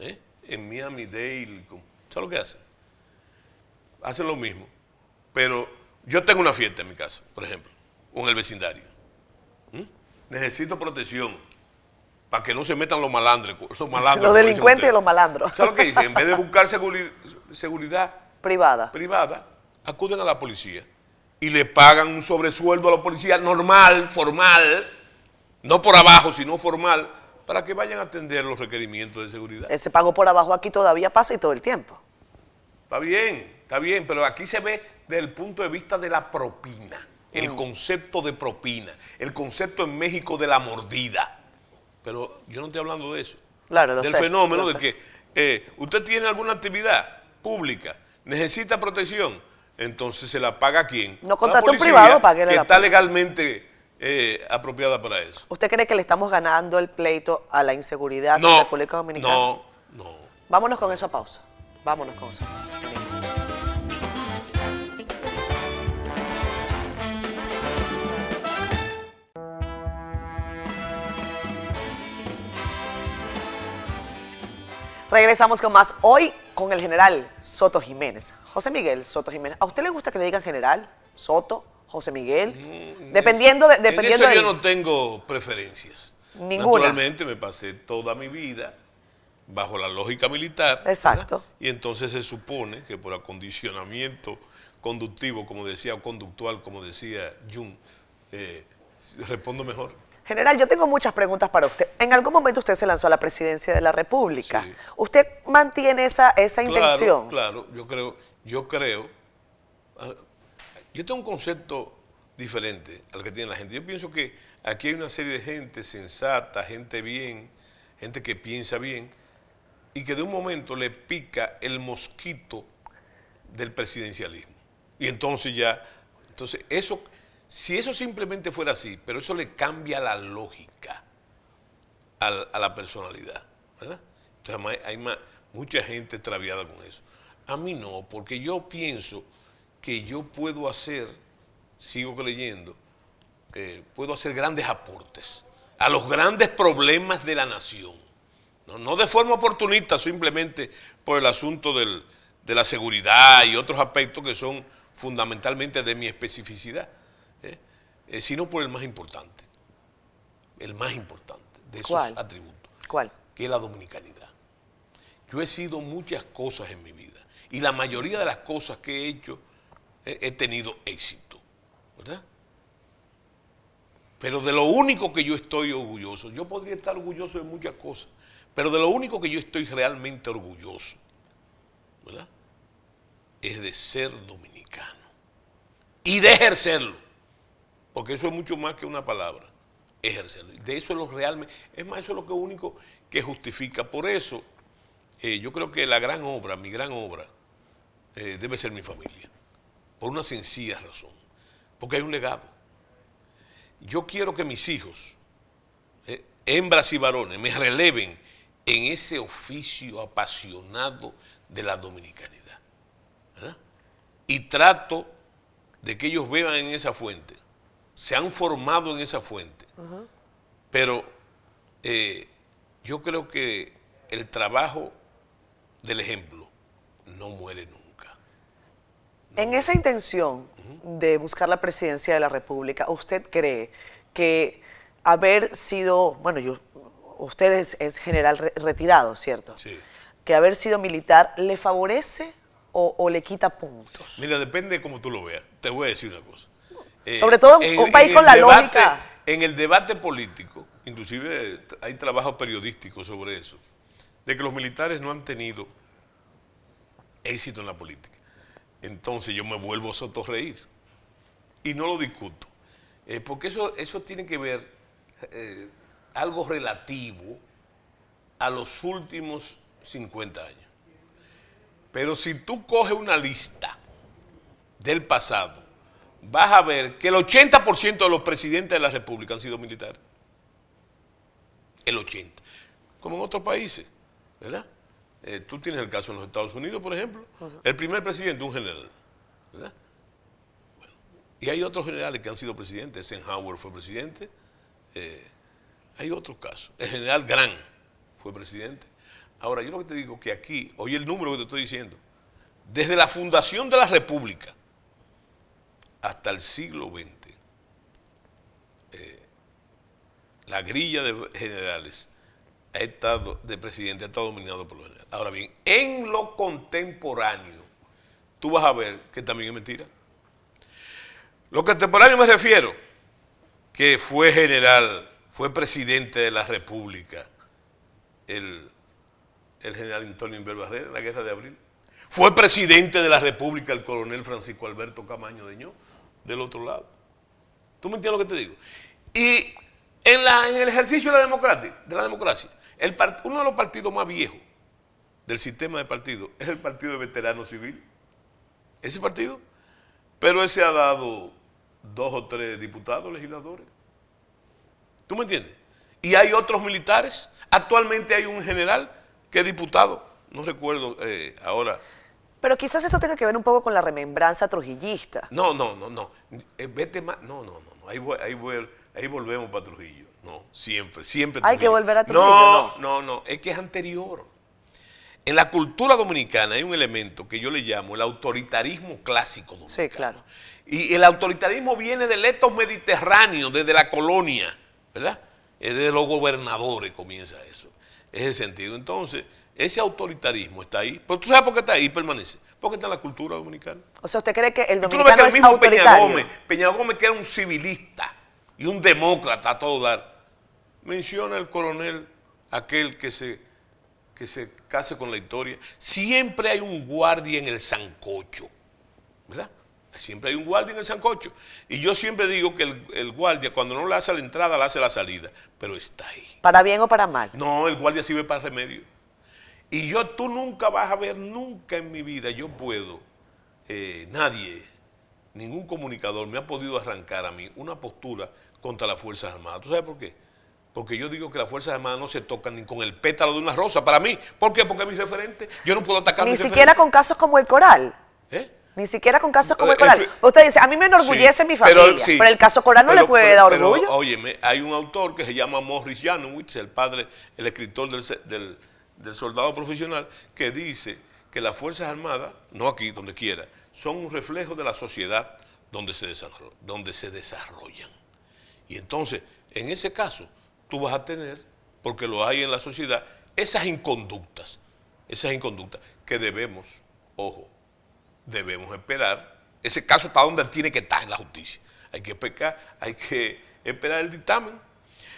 ¿Eh? En Miami-Dade, con- ¿sabes lo que hacen? Hacen lo mismo. Pero yo tengo una fiesta en mi casa, por ejemplo, o en el vecindario. ¿Mm? Necesito protección para que no se metan los malandros. Los, malandros, Los delincuentes y los malandros. ¿Sabes lo que dicen? En vez de [laughs] buscar seguri- seguridad Privada. privada, acuden a la policía y le pagan un sobresueldo a la policía normal, formal, no por abajo, sino formal, para que vayan a atender los requerimientos de seguridad. Ese pago por abajo aquí todavía pasa y todo el tiempo. Está bien, está bien, pero aquí se ve desde el punto de vista de la propina, el Mm. concepto de propina, el concepto en México de la mordida. Pero yo no estoy hablando de eso. Claro, lo del sé, fenómeno lo de sé. que eh, usted tiene alguna actividad pública, necesita protección, entonces se la paga a quién? No A la contrate un privado, páguele que la está policía. legalmente eh, apropiada para eso. ¿Usted cree que le estamos ganando el pleito a la inseguridad en No, República Dominicana? no, no. Vámonos con esa pausa. Vámonos con esa pausa. Regresamos con más hoy con el general Soto Jiménez. José Miguel Soto Jiménez. ¿A usted le gusta que le digan general? Soto, José Miguel. dependiendo de, dependiendo Mm, en eso yo no tengo preferencias. Ninguna. Naturalmente me pasé toda mi vida bajo la lógica militar. ¿verdad? Exacto. Y entonces se supone que por acondicionamiento conductivo, como decía, o conductual, como decía Jung, eh, respondo mejor. General, yo tengo muchas preguntas para usted. En algún momento usted se lanzó a la presidencia de la República. Sí. ¿Usted mantiene esa, esa intención? Claro, claro, yo creo, yo creo, ah, yo tengo un concepto diferente al que tiene la gente. Yo pienso que aquí hay una serie de gente sensata, gente bien, gente que piensa bien, y que de un momento le pica el mosquito del presidencialismo. Y entonces ya, entonces eso, si eso simplemente fuera así, pero eso le cambia la lógica a la personalidad. Entonces hay, mucha gente extraviada con eso. A mí no, porque yo pienso que yo puedo hacer, sigo creyendo, que puedo hacer grandes aportes a los grandes problemas de la nación. No, de forma oportunista, simplemente por el asunto de la seguridad y otros aspectos que son fundamentalmente de mi especificidad, ¿eh? Sino por el más importante, el más importante de esos ¿Cuál? atributos ¿Cuál? que es la dominicanidad. Yo he sido muchas cosas en mi vida y la mayoría de las cosas que he hecho he, he tenido éxito, ¿verdad? Pero de lo único que yo estoy orgulloso, yo podría estar orgulloso de muchas cosas, pero de lo único que yo estoy realmente orgulloso, ¿verdad? Es de ser dominicano y de ejercerlo, porque eso es mucho más que una palabra ejercerlo. De eso es lo realmente, es más, eso es lo que único que justifica. Por eso, eh, yo creo que la gran obra, mi gran obra, eh, debe ser mi familia. Por una sencilla razón. Porque hay un legado. Yo quiero que mis hijos, eh, hembras y varones, me releven en ese oficio apasionado de la dominicanidad. Y trato de que ellos beban en esa fuente, se han formado en esa fuente. Pero eh, yo creo que el trabajo del ejemplo no muere nunca. En esa intención de buscar la presidencia de la República, ¿usted cree que haber sido, bueno, yo, usted es, general retirado, ¿cierto? Sí. Que haber sido militar le favorece o, le quita puntos. Mira, depende de cómo tú lo veas. Te voy a decir una cosa. Eh, Sobre todo en, un país con la lógica. En el debate político, inclusive hay trabajo periodístico sobre eso, de que los militares no han tenido éxito en la política. Entonces yo me vuelvo a sotorreír y no lo discuto. Eh, porque eso, eso tiene que ver eh, algo relativo a los últimos 50 años. Pero si tú coges una lista del pasado, vas a ver que el 80% de los presidentes de la República han sido militares. El 80%. Como en otros países, ¿verdad? Eh, tú tienes el caso en los Estados Unidos, por ejemplo. El primer presidente, un general. ¿verdad? y hay otros generales que han sido presidentes. Eisenhower fue presidente. Eh, hay otros casos. El general Gran fue presidente. Ahora, yo lo que te digo que aquí, oye el número que te estoy diciendo, desde la fundación de la República hasta el siglo XX, eh, la grilla de generales ha estado, de presidente ha estado dominado por los generales. Ahora bien, en lo contemporáneo, tú vas a ver que también es mentira. Lo contemporáneo me refiero, que fue general, fue presidente de la República, el general Antonio Inver Barrera en la guerra de abril. Fue presidente de la República el coronel Francisco Alberto Camaño Deñó, del otro lado. ¿Tú me entiendes lo que te digo? Y en, la, en el ejercicio de la democracia, el uno de los partidos más viejos del sistema de partidos es el Partido de Veteranos Civiles. Ese partido. Pero ese ha dado dos o tres diputados, legisladores. ¿Tú me entiendes? Y hay otros militares. Actualmente hay un general ¿Qué diputado? No recuerdo eh, ahora. Pero quizás esto tenga que ver un poco con la remembranza trujillista. No, no, no, no. Eh, vete más. No, no, no. Ahí, ahí, ahí volvemos para Trujillo. No, siempre, siempre. Hay que volver a Trujillo. No, no, no, Es que es anterior. En la cultura dominicana hay un elemento que yo le llamo el autoritarismo clásico dominicano. Sí, claro. Y el autoritarismo viene del etos mediterráneo, desde la colonia, ¿verdad? Desde los gobernadores comienza eso ese sentido. Entonces, ese autoritarismo está ahí. Pero tú sabes por qué está ahí y permanece. Porque está en la cultura dominicana. O sea, ¿usted cree que el dominicano no es mismo Peña Gómez, Peña Gómez que era un civilista y un demócrata a todo dar, menciona el coronel aquel que se, que se case con la historia. Siempre hay un guardia en el sancocho, ¿verdad? Siempre hay un guardia en el sancocho. Y yo siempre digo que el, guardia, cuando no le hace la entrada, le hace la salida. Pero está ahí. ¿Para bien o para mal? No, el guardia sirve para remedio. Y yo, tú nunca vas a ver, nunca en mi vida, yo puedo, eh, nadie, ningún comunicador me ha podido arrancar a mí una postura contra las Fuerzas Armadas. ¿Tú sabes por qué? Porque yo digo que las Fuerzas Armadas no se tocan ni con el pétalo de una rosa. Para mí, ¿por qué? Porque es mi referente. Yo no puedo atacar Ni siquiera con casos como el coral. ¿Eh? Ni siquiera con casos como el Coral. Usted dice, a mí me enorgullece mi familia, pero, el caso Coral no le puede dar orgullo. óyeme, hay un autor que se llama Morris Janowitz, el padre, el escritor del, soldado profesional, que dice que las Fuerzas Armadas, no aquí, donde quiera, son un reflejo de la sociedad donde se, donde se desarrollan. Y entonces, en ese caso, tú vas a tener, porque lo hay en la sociedad, esas inconductas, esas inconductas que debemos, ojo, debemos esperar. Ese caso está donde tiene que estar en la justicia. Hay que, pecar, hay que esperar el dictamen.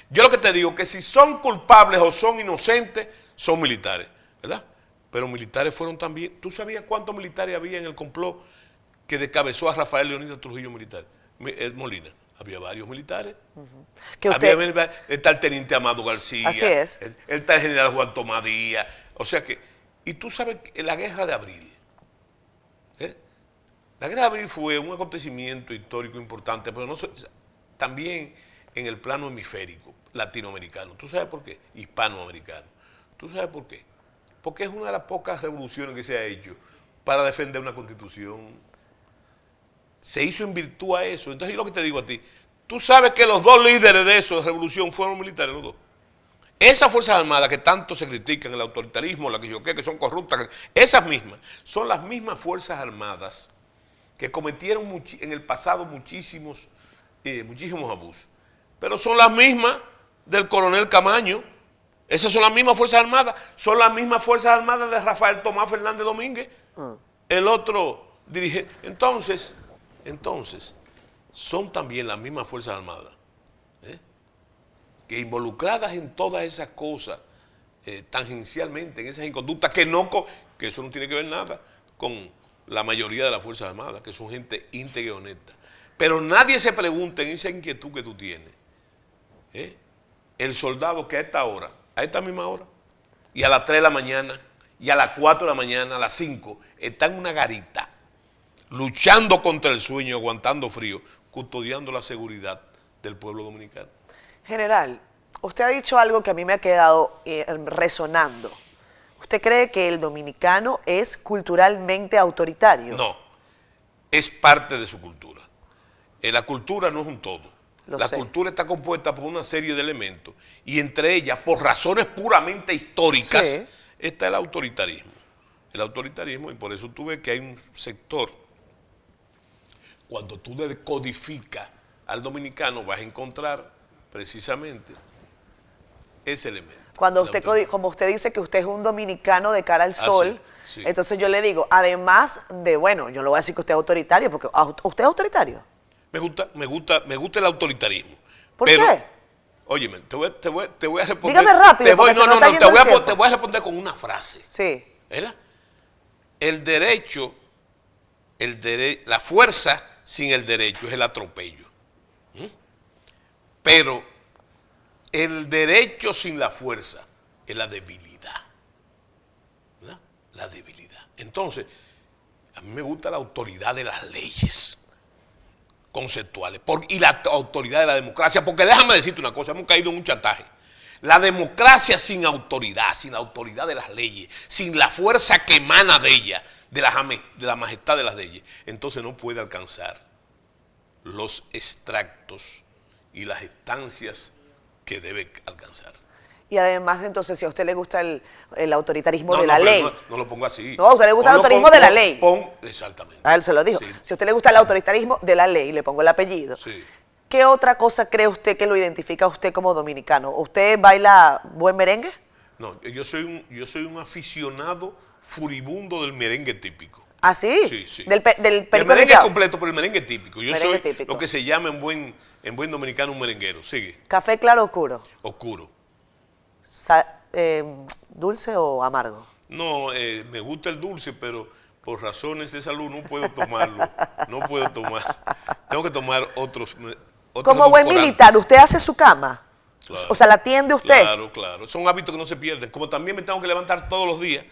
Yo lo que te digo, que si son culpables o son inocentes, son militares, ¿verdad? Pero militares fueron también. ¿Tú sabías cuántos militares había en el complot que descabezó a Rafael Leonidas Trujillo militar? Eh, Molina. Había varios militares. está el teniente Amado García. Así es. Está el general Juan Tomadía. O sea que, y tú sabes que la guerra de abril, la guerra de abril fue un acontecimiento histórico importante, pero no también en el plano hemisférico latinoamericano. ¿Tú sabes por qué? Hispanoamericano. ¿Tú sabes por qué? Porque es una de las pocas revoluciones que se ha hecho para defender una constitución. Se hizo en virtud a eso. Entonces yo lo que te digo a ti, tú sabes que los dos líderes de esa revolución fueron militares los dos. Esas Fuerzas Armadas que tanto se critican, el autoritarismo, la que yo que son corruptas, esas mismas, son las mismas Fuerzas Armadas que cometieron en el pasado muchísimos, eh, muchísimos abusos. Pero son las mismas del coronel Camaño. Esas son las mismas Fuerzas Armadas. Son las mismas Fuerzas Armadas de Rafael Tomás Fernández Domínguez, ah. el otro dirigente. Entonces, entonces, son también las mismas Fuerzas Armadas ¿eh? que involucradas en todas esas cosas, eh, tangencialmente, en esas inconductas, que, no, que eso no tiene que ver nada con la mayoría de las Fuerzas Armadas, que son gente íntegra y honesta. Pero nadie se pregunta en esa inquietud que tú tienes, ¿eh? el soldado que a esta hora, a esta misma hora, y a las 3 de la mañana, y a las 4 de la mañana, a las 5, está en una garita, luchando contra el sueño, aguantando frío, custodiando la seguridad del pueblo dominicano. General, usted ha dicho algo que a mí me ha quedado eh, resonando. ¿Usted cree que el dominicano es culturalmente autoritario? No, es parte de su cultura. Eh, la cultura no es un todo. La cultura está compuesta por una serie de elementos y entre ellas, por razones puramente históricas, está el autoritarismo. El autoritarismo, y por eso tú ves que hay un sector, cuando tú decodificas al dominicano, vas a encontrar precisamente ese elemento. Cuando usted, como usted dice que usted es un dominicano de cara al ah, sol, entonces yo le digo, además de, bueno, yo no voy a decir que usted es autoritario, porque ¿usted es autoritario? Me gusta, me gusta, me gusta el autoritarismo. ¿Por qué? Óyeme, te voy, te, voy, te voy, a responder. Dígame rápido. Te voy, no, no, no, te voy, a, te voy, a, responder con una frase. Sí. ¿Verdad? El derecho, el dere, la fuerza sin el derecho es el atropello. ¿Mm? Pero el derecho sin la fuerza es la debilidad. ¿verdad? La debilidad. Entonces, a mí me gusta la autoridad de las leyes conceptuales y la autoridad de la democracia, porque déjame decirte una cosa, hemos caído en un chantaje. La democracia sin autoridad, sin la autoridad de las leyes, sin la fuerza que emana de ella, de la, de la majestad de las leyes, entonces no puede alcanzar los extractos y las estancias que debe alcanzar. Y además, entonces, si a usted le gusta el, autoritarismo de la ley. No, lo pongo así. No, a usted le gusta el autoritarismo de la ley. exactamente. A él se lo dijo. Si a usted le gusta el autoritarismo de la ley, le pongo el apellido. Sí. ¿Qué otra cosa cree usted que lo identifica a usted como dominicano? ¿Usted baila buen merengue? No, yo soy un, yo soy un aficionado furibundo del merengue típico. ¿Ah, sí? Sí, sí. Del, del el merengue es completo, pero el merengue típico. Yo soy lo que se llama en buen, en buen dominicano un merenguero. Sigue. ¿Café claro oscuro? Oscuro. Eh, ¿Dulce o amargo? No, eh, me gusta el dulce, pero por razones de salud no puedo tomarlo. No puedo tomar. Tengo que tomar otros. Como buen militar, ¿usted hace su cama? o sea, ¿la atiende usted? Claro, claro. Son hábitos que no se pierden. Como también me tengo que levantar todos los días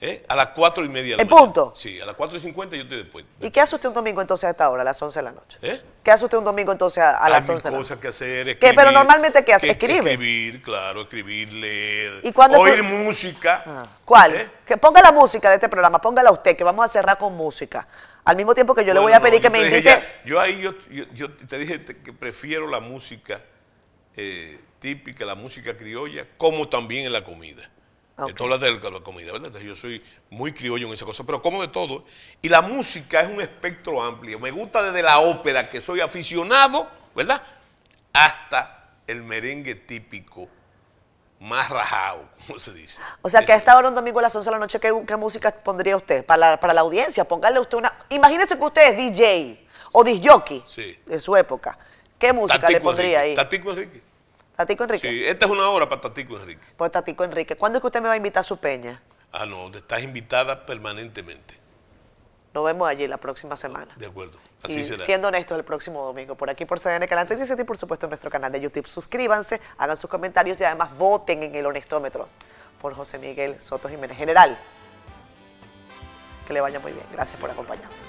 ¿Eh? A las cuatro y media de la ¿En punto? Sí, a las cuatro y cincuenta yo estoy después, ¿Y qué hace usted un domingo entonces a esta hora, a las 11 de la noche? ¿Eh? ¿Qué hace usted un domingo entonces a, las 11 de la noche? cosas que hacer, escribir. ¿Qué, pero normalmente ¿qué hace? ¿Escribe? Escribir, claro, escribir, leer, ¿Y oír música. Ah, ¿Cuál? ¿Eh? Que ponga la música de este programa, póngala usted, que vamos a cerrar con música. Al mismo tiempo que yo le voy a pedir que me invite... yo ahí yo, yo, te dije que prefiero la música típica, la música criolla, como también en la comida. Okay. Esto habla de la comida, ¿verdad? yo soy muy criollo en esa cosa, pero como de todo. Y la música es un espectro amplio. Me gusta desde la ópera, que soy aficionado, ¿verdad? Hasta el merengue típico, más rajado, [laughs] como se dice. O sea, que a esta hora un domingo a las 11 de la noche, ¿qué, música pondría usted para la, para la audiencia? Póngale usted una... Imagínese que usted es DJ o disjockey sí. de su época. ¿Qué música le pondría ahí? Tatico Enrique. Tatico Enrique. Sí, esta es una hora para Tatico Enrique. Pues Tatico Enrique. ¿Cuándo es que usted me va a invitar a su peña? Ah, no, estás invitada permanentemente. Nos vemos allí la próxima semana. De acuerdo, así será. Siendo honestos, el próximo domingo, por aquí por CDN Canal 37 y por supuesto en nuestro canal de YouTube. Suscríbanse, hagan sus comentarios y además voten en el honestómetro por José Miguel Soto Jiménez. General, que le vaya muy bien. Gracias por acompañarnos.